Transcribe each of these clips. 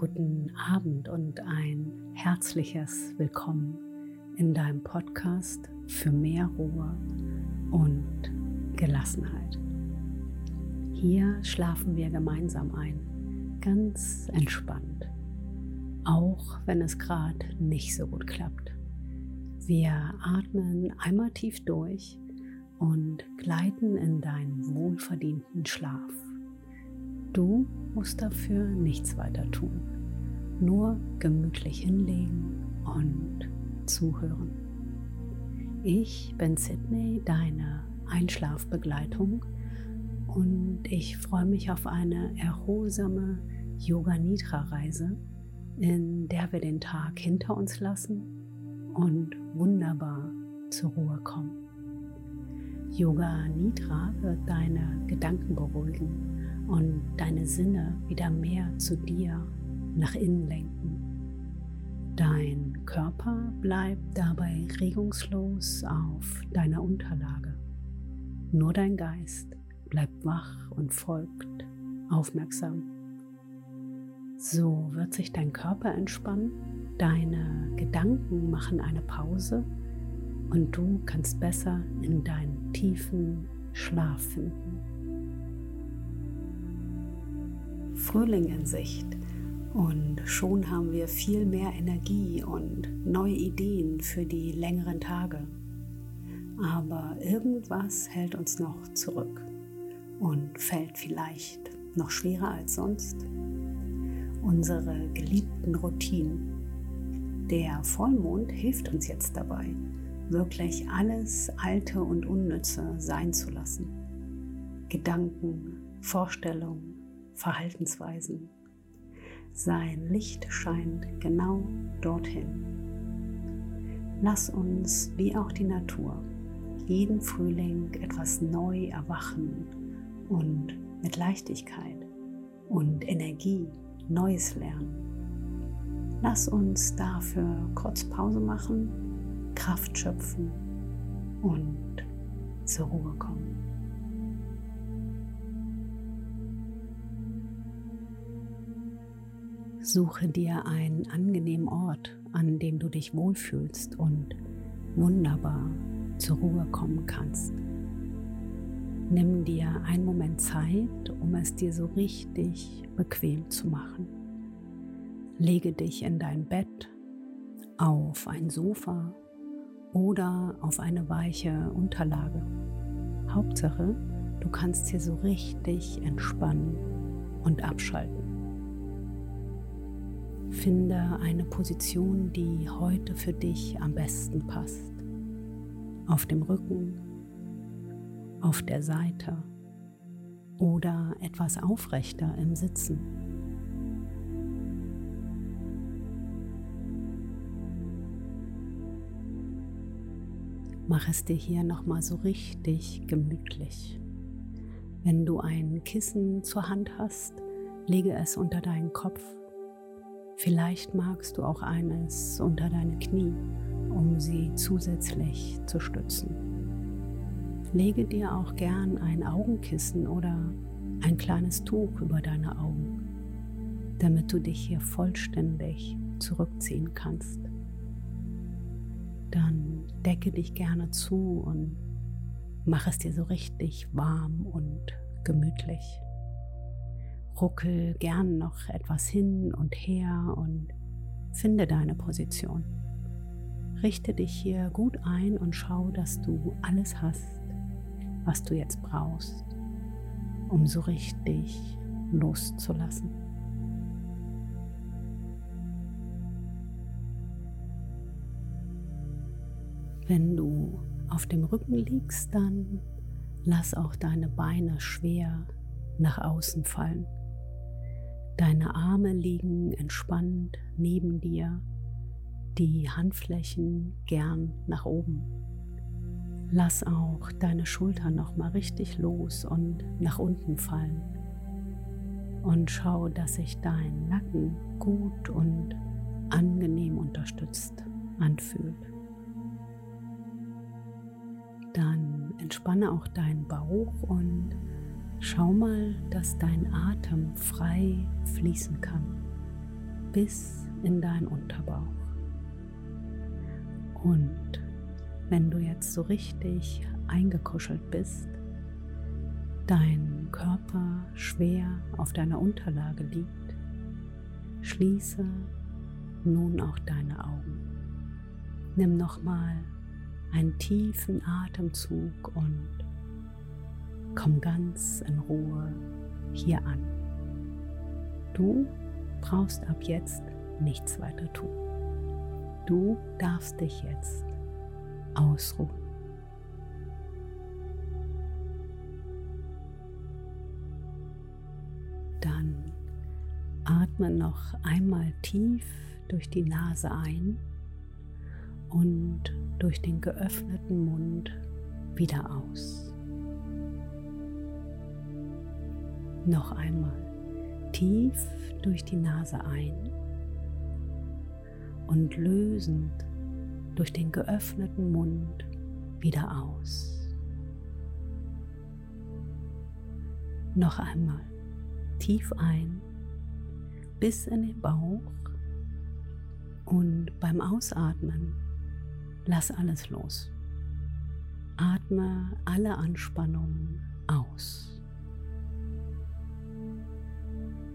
guten Abend und ein herzliches Willkommen in deinem Podcast für mehr Ruhe und Gelassenheit. Hier schlafen wir gemeinsam ein, ganz entspannt, auch wenn es gerade nicht so gut klappt. Wir atmen einmal tief durch und gleiten in deinen wohlverdienten Schlaf. Du musst dafür nichts weiter tun, nur gemütlich hinlegen und zuhören. Ich bin Sydney, deine Einschlafbegleitung und ich freue mich auf eine erholsame Yoga Nidra Reise, in der wir den Tag hinter uns lassen und wunderbar zur Ruhe kommen. Yoga Nidra wird deine Gedanken beruhigen und deine Sinne wieder mehr zu dir nach innen lenken. Dein Körper bleibt dabei regungslos auf deiner Unterlage. Nur dein Geist bleibt wach und folgt aufmerksam. So wird sich dein Körper entspannen, deine Gedanken machen eine Pause und du kannst besser in deinen tiefen Schlaf finden. Frühling in Sicht und schon haben wir viel mehr Energie und neue Ideen für die längeren Tage. Aber irgendwas hält uns noch zurück und fällt vielleicht noch schwerer als sonst. Unsere geliebten Routinen. Der Vollmond hilft uns jetzt dabei, wirklich alles Alte und Unnütze sein zu lassen. Gedanken, Vorstellungen, Verhaltensweisen. Sein Licht scheint genau dorthin. Lass uns, wie auch die Natur, jeden Frühling etwas neu erwachen und mit Leichtigkeit und Energie Neues lernen. Lass uns dafür kurz Pause machen, Kraft schöpfen und zur Ruhe kommen. Suche dir einen angenehmen Ort, an dem du dich wohlfühlst und wunderbar zur Ruhe kommen kannst. Nimm dir einen Moment Zeit, um es dir so richtig bequem zu machen. Lege dich in dein Bett, auf ein Sofa oder auf eine weiche Unterlage. Hauptsache, du kannst hier so richtig entspannen und abschalten. Finde eine Position, die heute für dich am besten passt. Auf dem Rücken, auf der Seite oder etwas aufrechter im Sitzen. Mach es dir hier nochmal so richtig gemütlich. Wenn du ein Kissen zur Hand hast, lege es unter deinen Kopf Vielleicht magst du auch eines unter deine Knie, um sie zusätzlich zu stützen. Lege dir auch gern ein Augenkissen oder ein kleines Tuch über deine Augen, damit du dich hier vollständig zurückziehen kannst. Dann decke dich gerne zu und mach es dir so richtig warm und gemütlich ruckel gern noch etwas hin und her und finde deine Position. Richte dich hier gut ein und schau, dass du alles hast, was du jetzt brauchst, um so richtig loszulassen. Wenn du auf dem Rücken liegst, dann lass auch deine Beine schwer nach außen fallen. Deine Arme liegen entspannt neben dir, die Handflächen gern nach oben. Lass auch deine Schultern noch mal richtig los und nach unten fallen. Und schau, dass sich dein Nacken gut und angenehm unterstützt anfühlt. Dann entspanne auch deinen Bauch und Schau mal, dass dein Atem frei fließen kann. bis in deinen Unterbauch. Und wenn du jetzt so richtig eingekuschelt bist, dein Körper schwer auf deiner Unterlage liegt, schließe nun auch deine Augen. Nimm nochmal einen tiefen Atemzug und komm ganz in Ruhe hier an. Du brauchst ab jetzt nichts weiter tun. Du darfst dich jetzt ausruhen. Dann atme noch einmal tief durch die Nase ein und durch den geöffneten Mund wieder aus. Noch einmal tief durch die Nase ein und lösend durch den geöffneten Mund wieder aus. Noch einmal tief ein bis in den Bauch und beim Ausatmen lass alles los. Atme alle Anspannungen aus.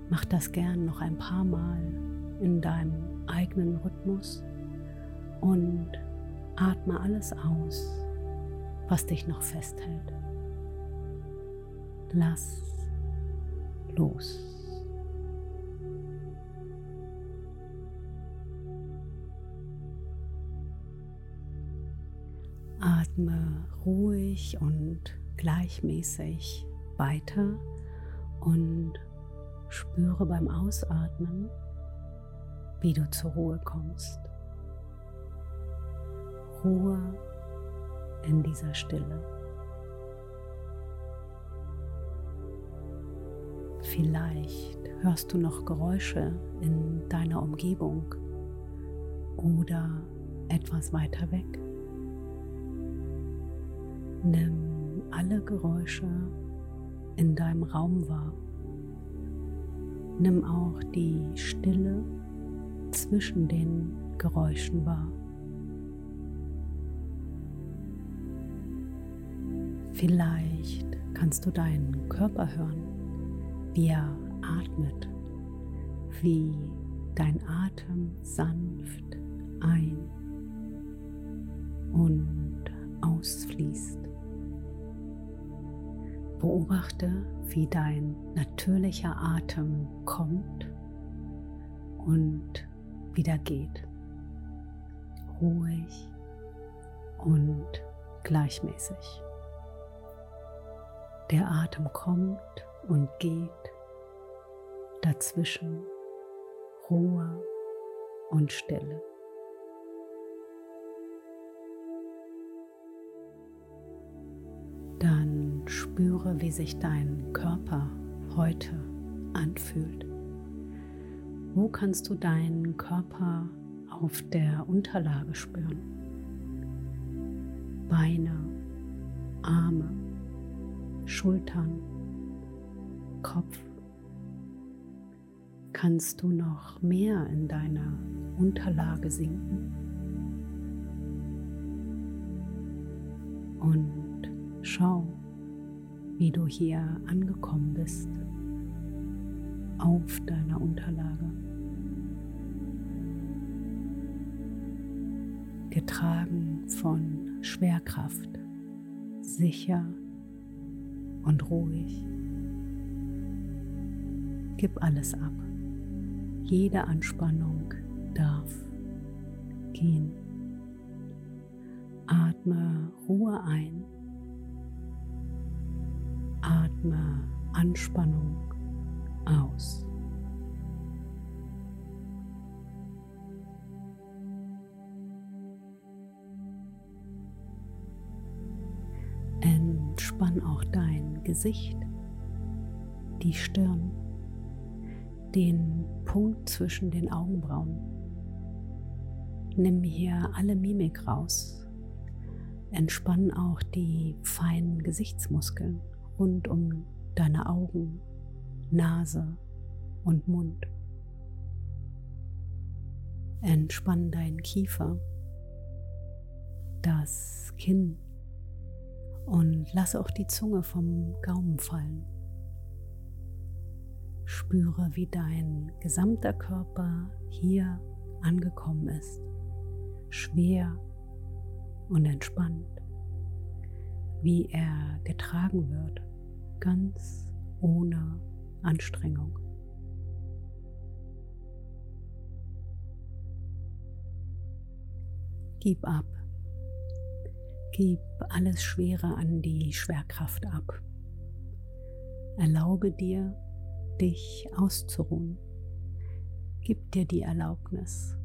Mach das gern noch ein paar Mal in deinem eigenen Rhythmus und atme alles aus, was dich noch festhält. Lass los. Atme ruhig und gleichmäßig weiter und spüre beim Ausatmen, wie du zur Ruhe kommst. Ruhe in dieser Stille. Vielleicht hörst du noch Geräusche in deiner Umgebung oder etwas weiter weg. Nimm alle Geräusche in deinem Raum wahr. Nimm auch die Stille zwischen den Geräuschen wahr. Vielleicht kannst du deinen Körper hören, wie er atmet, wie dein Atem sanft ein und ausfließt. Beobachte, wie dein natürlicher Atem kommt und wieder geht. Ruhig und gleichmäßig. Der Atem kommt und geht, dazwischen Ruhe und Stille. Spüre, wie sich dein Körper heute anfühlt. Wo kannst du deinen Körper auf der Unterlage spüren? Beine, Arme, Schultern, Kopf. Kannst du noch mehr in deiner Unterlage sinken? Und schau, wie du hier angekommen bist auf deiner Unterlage. Getragen von Schwerkraft, sicher und ruhig. Gib alles ab. Jede Anspannung darf gehen. Atme Ruhe ein Anspannung aus. Entspann auch dein Gesicht, die Stirn, den Punkt zwischen den Augenbrauen. Nimm hier alle Mimik raus. Entspann auch die feinen Gesichtsmuskeln rund um deine Augen, Nase und Mund. Entspann deinen Kiefer, das Kinn und lasse auch die Zunge vom Gaumen fallen. Spüre, wie dein gesamter Körper hier angekommen ist, schwer und entspannt, wie er getragen wird, ganz ohne Anstrengung. Gib ab. Gib alles Schwere an die Schwerkraft ab. Erlaube dir, dich auszuruhen. Gib dir die Erlaubnis,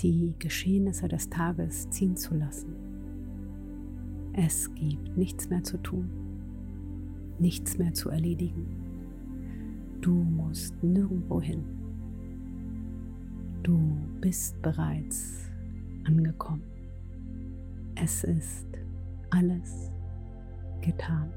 die Geschehnisse des Tages ziehen zu lassen. Es gibt nichts mehr zu tun, nichts mehr zu erledigen. Du musst nirgendwo hin. Du bist bereits angekommen. Es ist alles getan.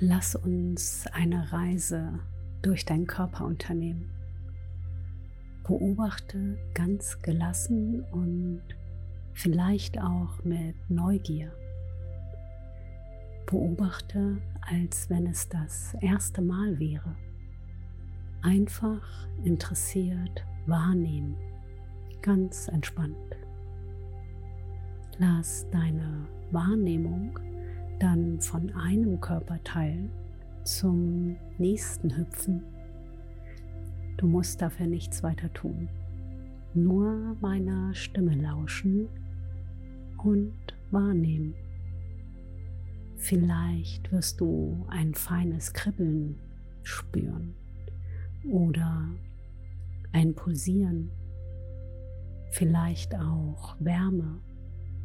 Lass uns eine Reise durch deinen Körper unternehmen. Beobachte ganz gelassen und vielleicht auch mit Neugier. Beobachte, als wenn es das erste Mal wäre. Einfach interessiert wahrnehmen, ganz entspannt. Lass deine Wahrnehmung dann von einem Körperteil zum nächsten hüpfen. Du musst dafür nichts weiter tun, nur meiner Stimme lauschen und wahrnehmen. Vielleicht wirst du ein feines Kribbeln spüren oder ein Pulsieren, vielleicht auch Wärme,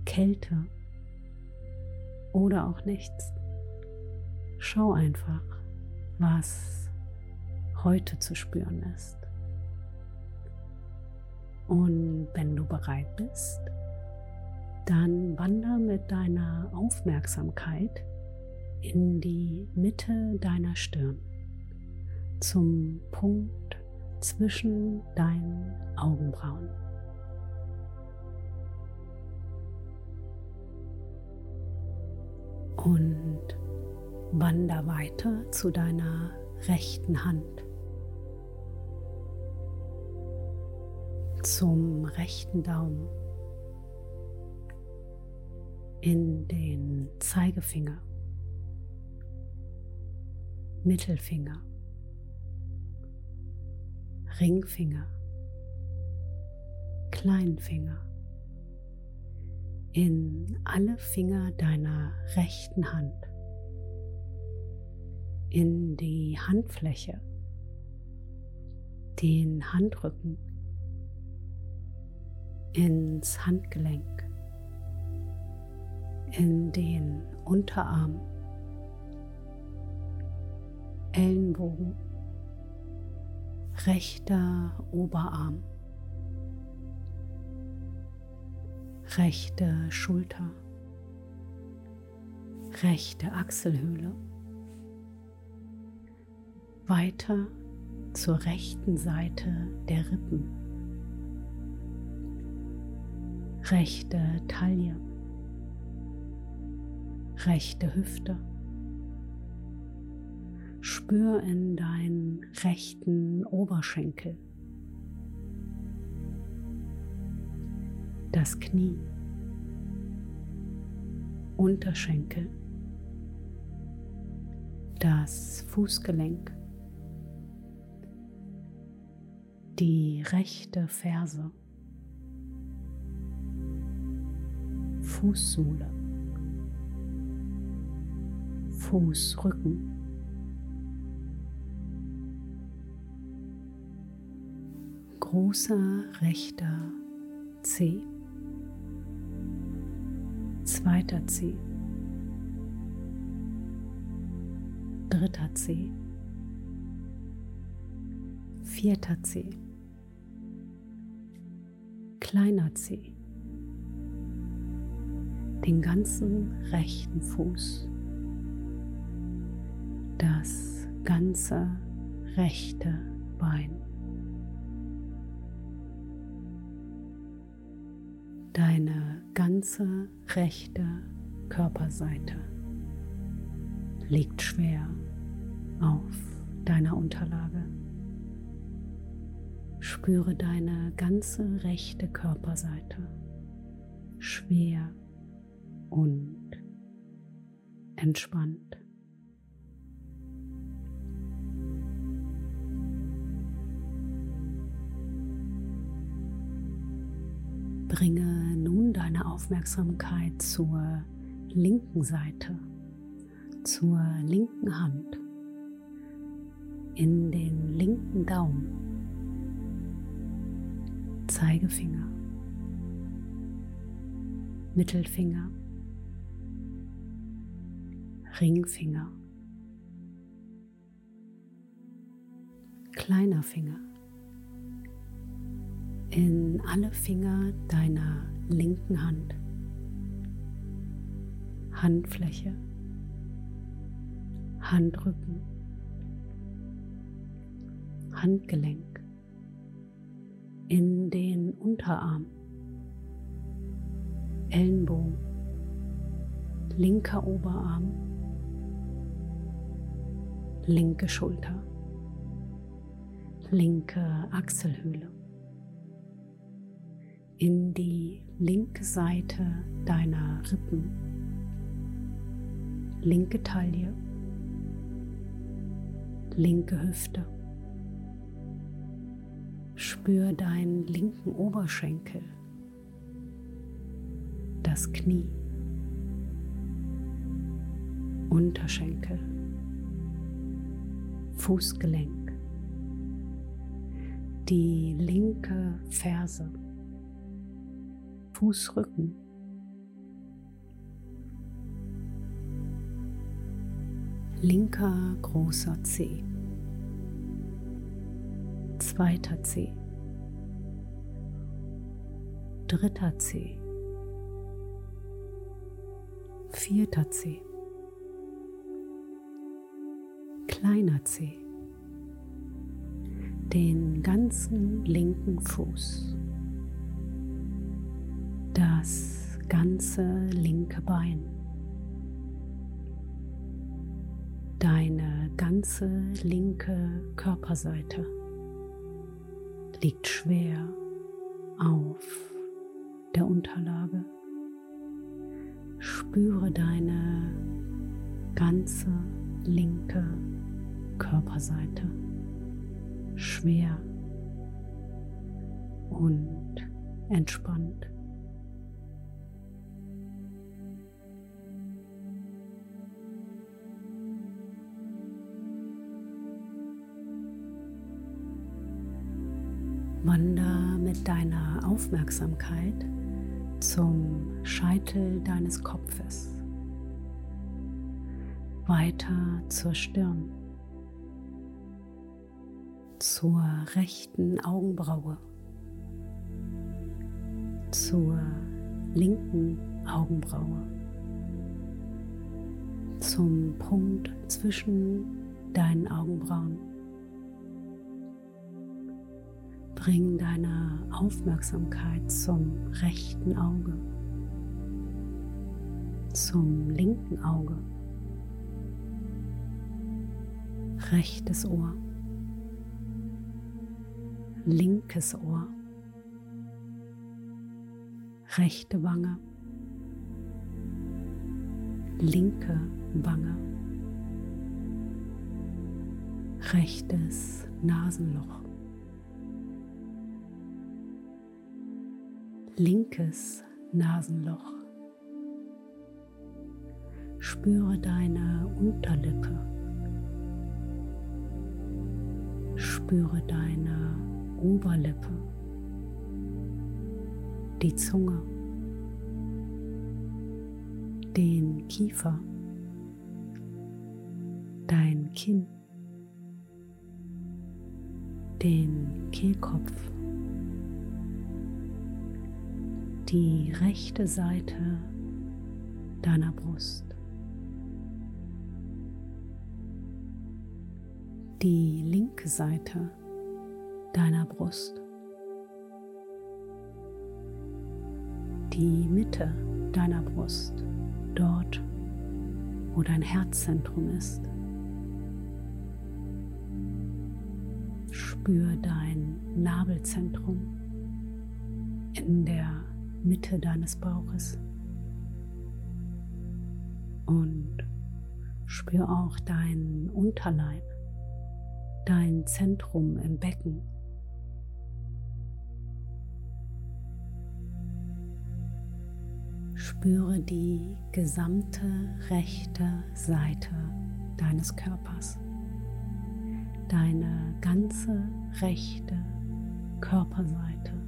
Kälte oder auch nichts. Schau einfach, was heute zu spüren ist. Und wenn du bereit bist, dann wander mit deiner Aufmerksamkeit in die Mitte deiner Stirn zum Punkt zwischen deinen Augenbrauen. Und wander weiter zu deiner rechten Hand, zum rechten Daumen, in den Zeigefinger, Mittelfinger, Ringfinger, Kleinfinger in alle Finger deiner rechten Hand, in die Handfläche, den Handrücken, ins Handgelenk, in den Unterarm, Ellenbogen, rechter Oberarm. Rechte Schulter, rechte Achselhöhle, weiter zur rechten Seite der Rippen, rechte Taille, rechte Hüfte. Spür in deinen rechten Oberschenkel. Das Knie, Unterschenkel, das Fußgelenk, die rechte Ferse, Fußsohle, Fußrücken. Großer rechter Zeh zweiter C, dritter C, vierter C, kleiner Zeh, den ganzen rechten Fuß, das ganze rechte Bein. Deine ganze rechte Körperseite liegt schwer auf deiner Unterlage. Spüre deine ganze rechte Körperseite schwer und entspannt. Bringe deine Aufmerksamkeit zur linken Seite, zur linken Hand, in den linken Daumen, Zeigefinger, Mittelfinger, Ringfinger, kleiner Finger. In alle Finger deiner linken Hand. Handfläche, Handrücken, Handgelenk, in den Unterarm, Ellenbogen, linker Oberarm, linke Schulter, linke Achselhöhle in die linke Seite deiner Rippen, linke Taille, linke Hüfte. Spür deinen linken Oberschenkel, das Knie, Unterschenkel, Fußgelenk, die linke Ferse. Fußrücken. Linker großer Zeh. Zweiter Zeh. Dritter Zeh. Vierter Zeh. Kleiner Zeh. Den ganzen linken Fuß ganze linke Bein, deine ganze linke Körperseite liegt schwer auf der Unterlage. Spüre deine ganze linke Körperseite schwer und entspannt. Wander mit deiner Aufmerksamkeit zum Scheitel deines Kopfes, weiter zur Stirn, zur rechten Augenbraue, zur linken Augenbraue, zum Punkt zwischen deinen Augenbrauen Bring deine Aufmerksamkeit zum rechten Auge, zum linken Auge, rechtes Ohr, linkes Ohr, rechte Wange, linke Wange, rechtes Nasenloch. Linkes Nasenloch. Spüre deine Unterlippe. Spüre deine Oberlippe, die Zunge, den Kiefer, dein Kinn, den Kehlkopf die rechte Seite deiner Brust. Die linke Seite deiner Brust. Die Mitte deiner Brust, dort, wo dein Herzzentrum ist. Spür dein Nabelzentrum in der Mitte deines Bauches. Und spür auch deinen Unterleib, dein Zentrum im Becken. Spüre die gesamte rechte Seite deines Körpers, deine ganze rechte Körperseite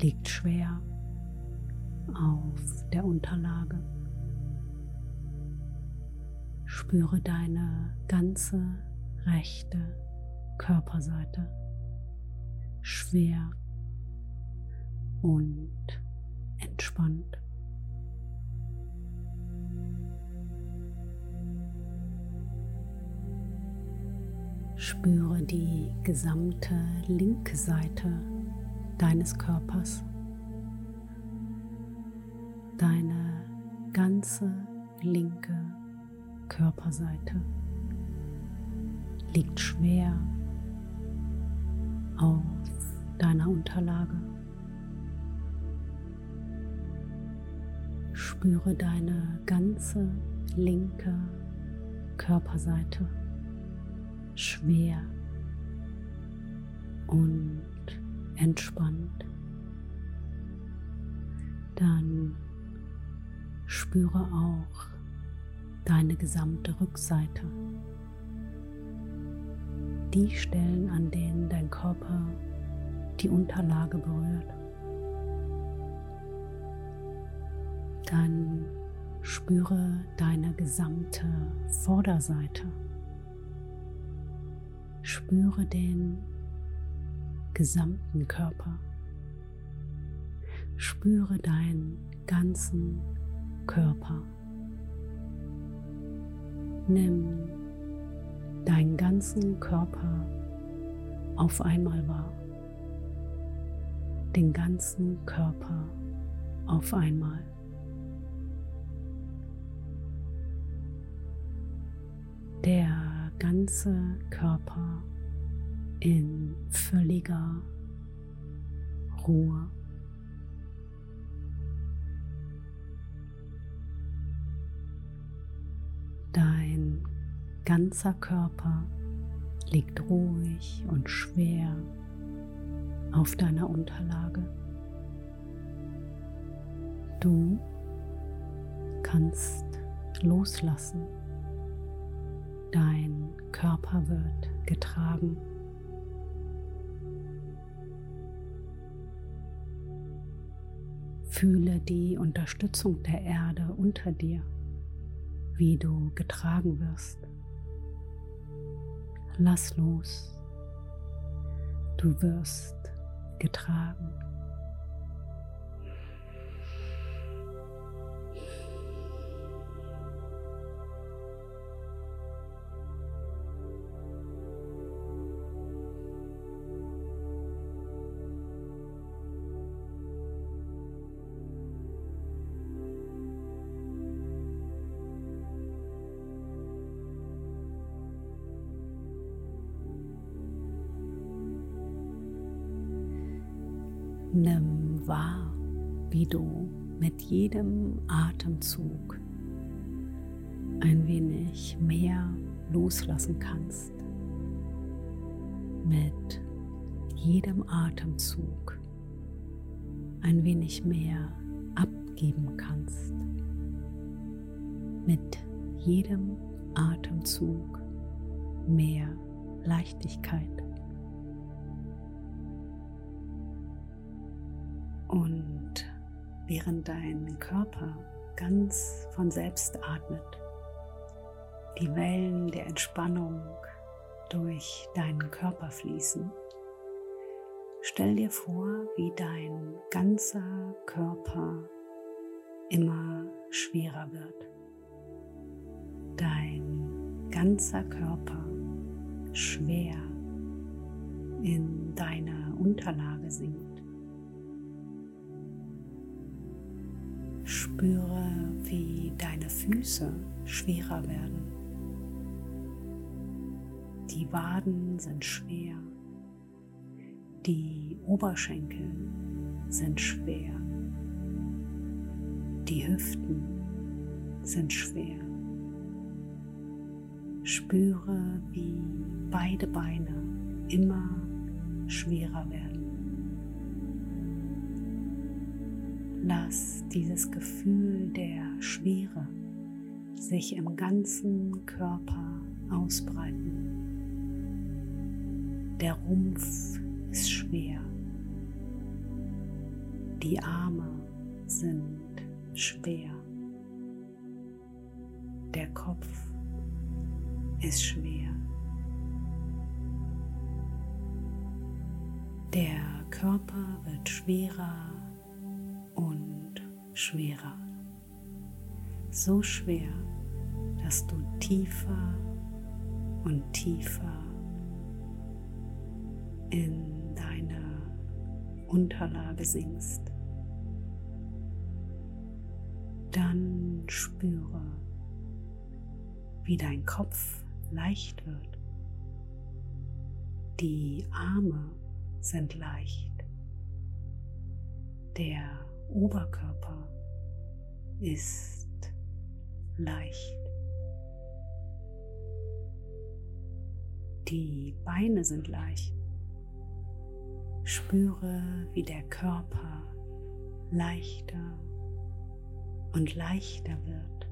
liegt schwer auf der Unterlage. Spüre deine ganze rechte Körperseite schwer und entspannt. Spüre die gesamte linke Seite deines Körpers, deine ganze linke Körperseite liegt schwer auf deiner Unterlage. Spüre deine ganze linke Körperseite schwer und entspannt. Dann spüre auch deine gesamte Rückseite. Die Stellen, an denen dein Körper die Unterlage berührt. Dann spüre deine gesamte Vorderseite. Spüre den gesamten Körper. Spüre deinen ganzen Körper. Nimm deinen ganzen Körper auf einmal wahr. Den ganzen Körper auf einmal. Der ganze Körper in völliger Ruhe. Dein ganzer Körper liegt ruhig und schwer auf deiner Unterlage. Du kannst loslassen. Dein Körper wird getragen. Fühle die Unterstützung der Erde unter dir, wie du getragen wirst. Lass los. Du wirst getragen. Nimm wahr, wie du mit jedem Atemzug ein wenig mehr loslassen kannst. Mit jedem Atemzug ein wenig mehr abgeben kannst. Mit jedem Atemzug mehr Leichtigkeit. Während dein Körper ganz von selbst atmet, die Wellen der Entspannung durch deinen Körper fließen, Stell dir vor, wie dein ganzer Körper immer schwerer wird. Dein ganzer Körper schwer in deine Unterlage sinkt. Spüre, wie deine Füße schwerer werden. Die Waden sind schwer. Die Oberschenkel sind schwer. Die Hüften sind schwer. Spüre, wie beide Beine immer schwerer werden. Lass dieses Gefühl der Schwere sich im ganzen Körper ausbreiten. Der Rumpf ist schwer. Die Arme sind schwer. Der Kopf ist schwer. Der Körper wird schwerer und schwerer. So schwer, dass du tiefer und tiefer in deine Unterlage sinkst. Dann spüre, wie dein Kopf leicht wird. Die Arme sind leicht. Der Oberkörper ist leicht. Die Beine sind leicht. Spüre, wie der Körper leichter und leichter wird.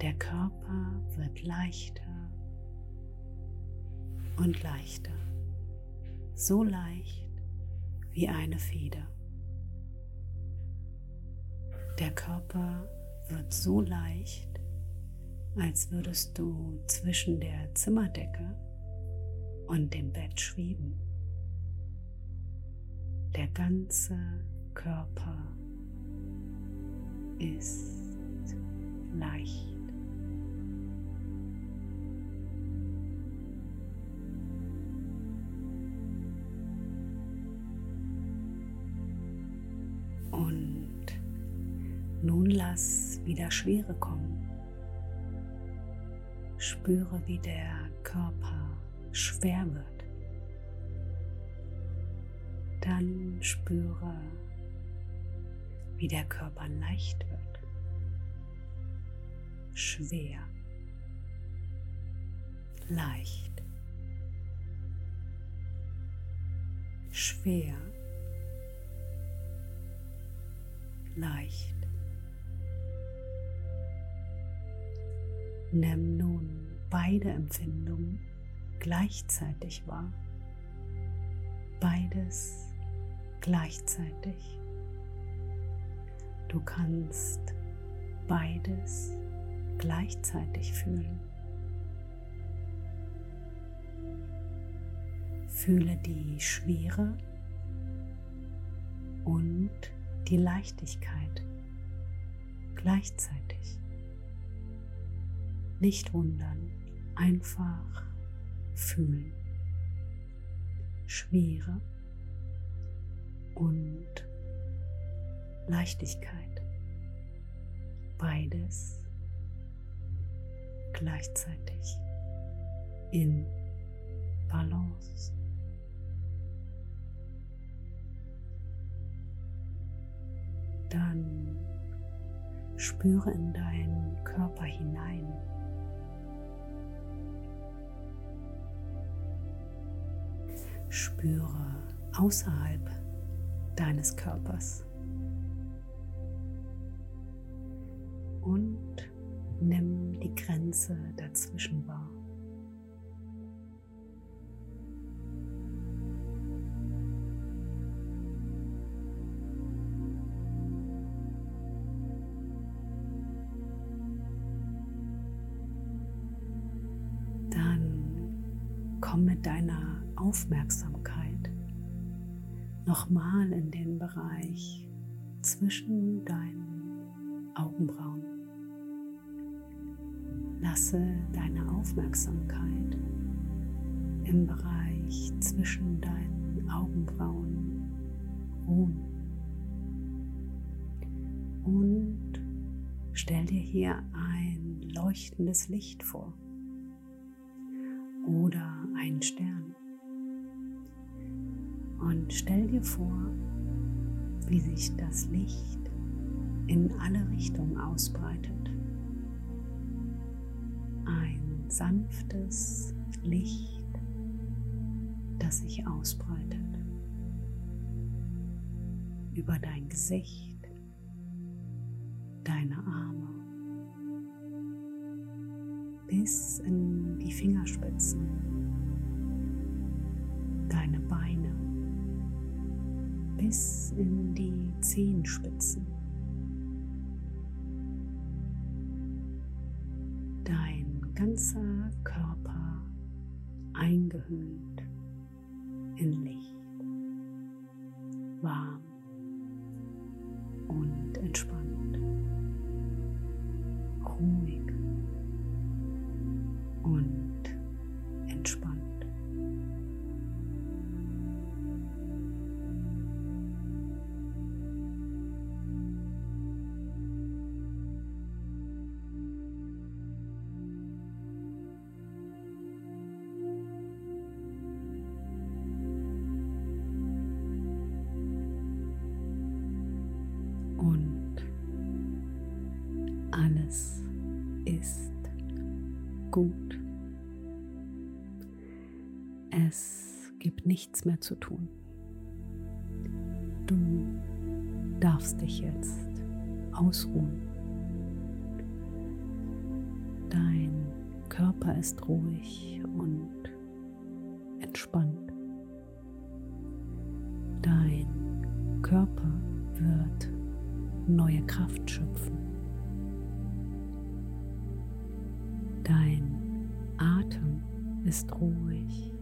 Der Körper wird leichter und leichter, so leicht wie eine Feder. Der Körper wird so leicht, als würdest du zwischen der Zimmerdecke und dem Bett schweben. Der ganze Körper ist leicht. Lass wieder Schwere kommen. Spüre, wie der Körper schwer wird. Dann spüre, wie der Körper leicht wird, schwer, leicht, schwer, leicht. Nimm nun beide Empfindungen gleichzeitig wahr. Beides gleichzeitig. Du kannst beides gleichzeitig fühlen. Fühle die Schwere und die Leichtigkeit gleichzeitig. Nicht wundern, einfach fühlen. Schwere und Leichtigkeit. Beides gleichzeitig in Balance. Dann spüre in deinen Körper hinein. Spüre außerhalb deines Körpers. Und nimm die Grenze dazwischen wahr. Aufmerksamkeit nochmal in den Bereich zwischen deinen Augenbrauen. Lasse deine Aufmerksamkeit im Bereich zwischen deinen Augenbrauen ruhen. Und stell dir hier ein leuchtendes Licht vor oder einen Stern. Und stell dir vor, wie sich das Licht in alle Richtungen ausbreitet. Ein sanftes Licht, das sich ausbreitet über dein Gesicht, deine Arme bis in die Fingerspitzen, bis in die Zehenspitzen. Dein ganzer Körper eingehüllt in Licht, gut. Es gibt nichts mehr zu tun. Du darfst dich jetzt ausruhen. Dein Körper ist ruhig und entspannt. Dein Körper wird neue Kraft schöpfen. Ist ruhig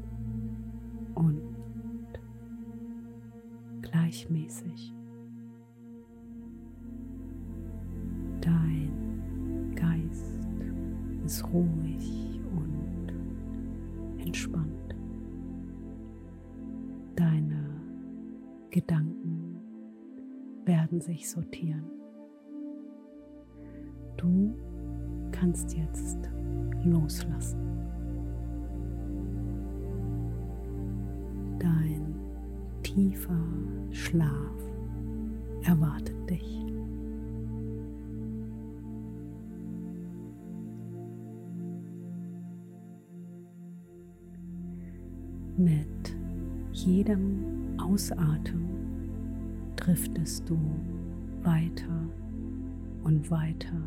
und gleichmäßig. Dein Geist ist ruhig und entspannt. Deine Gedanken werden sich sortieren. Du kannst jetzt loslassen. Tiefer Schlaf erwartet dich. Mit jedem Ausatmen driftest du weiter und weiter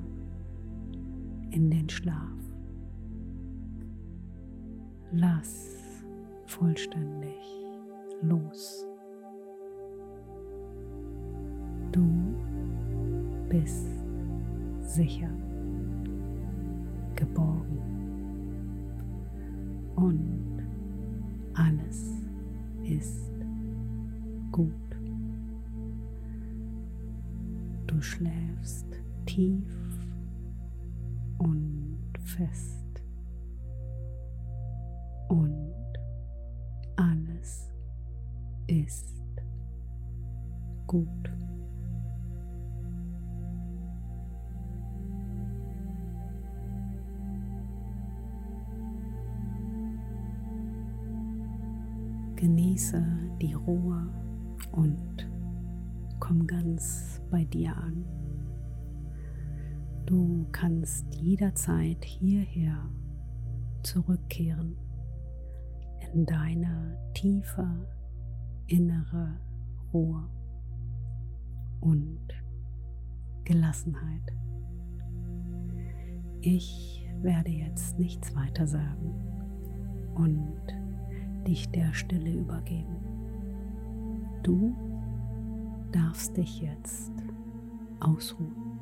in den Schlaf. Lass vollständig los. Bist sicher, geborgen und alles ist gut. Du schläfst tief und fest Genieße die Ruhe und komm ganz bei dir an. Du kannst jederzeit hierher zurückkehren in deine tiefe innere Ruhe und Gelassenheit. Ich werde jetzt nichts weiter sagen und dich der Stille übergeben. Du darfst dich jetzt ausruhen.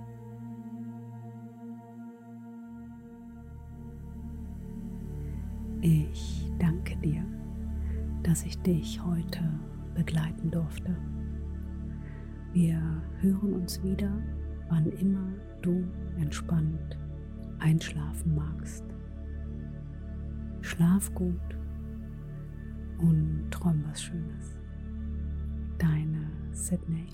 Ich danke dir, dass ich dich heute begleiten durfte. Wir hören uns wieder, wann immer du entspannt einschlafen magst. Schlaf gut und träum was Schönes. Deine Sydney.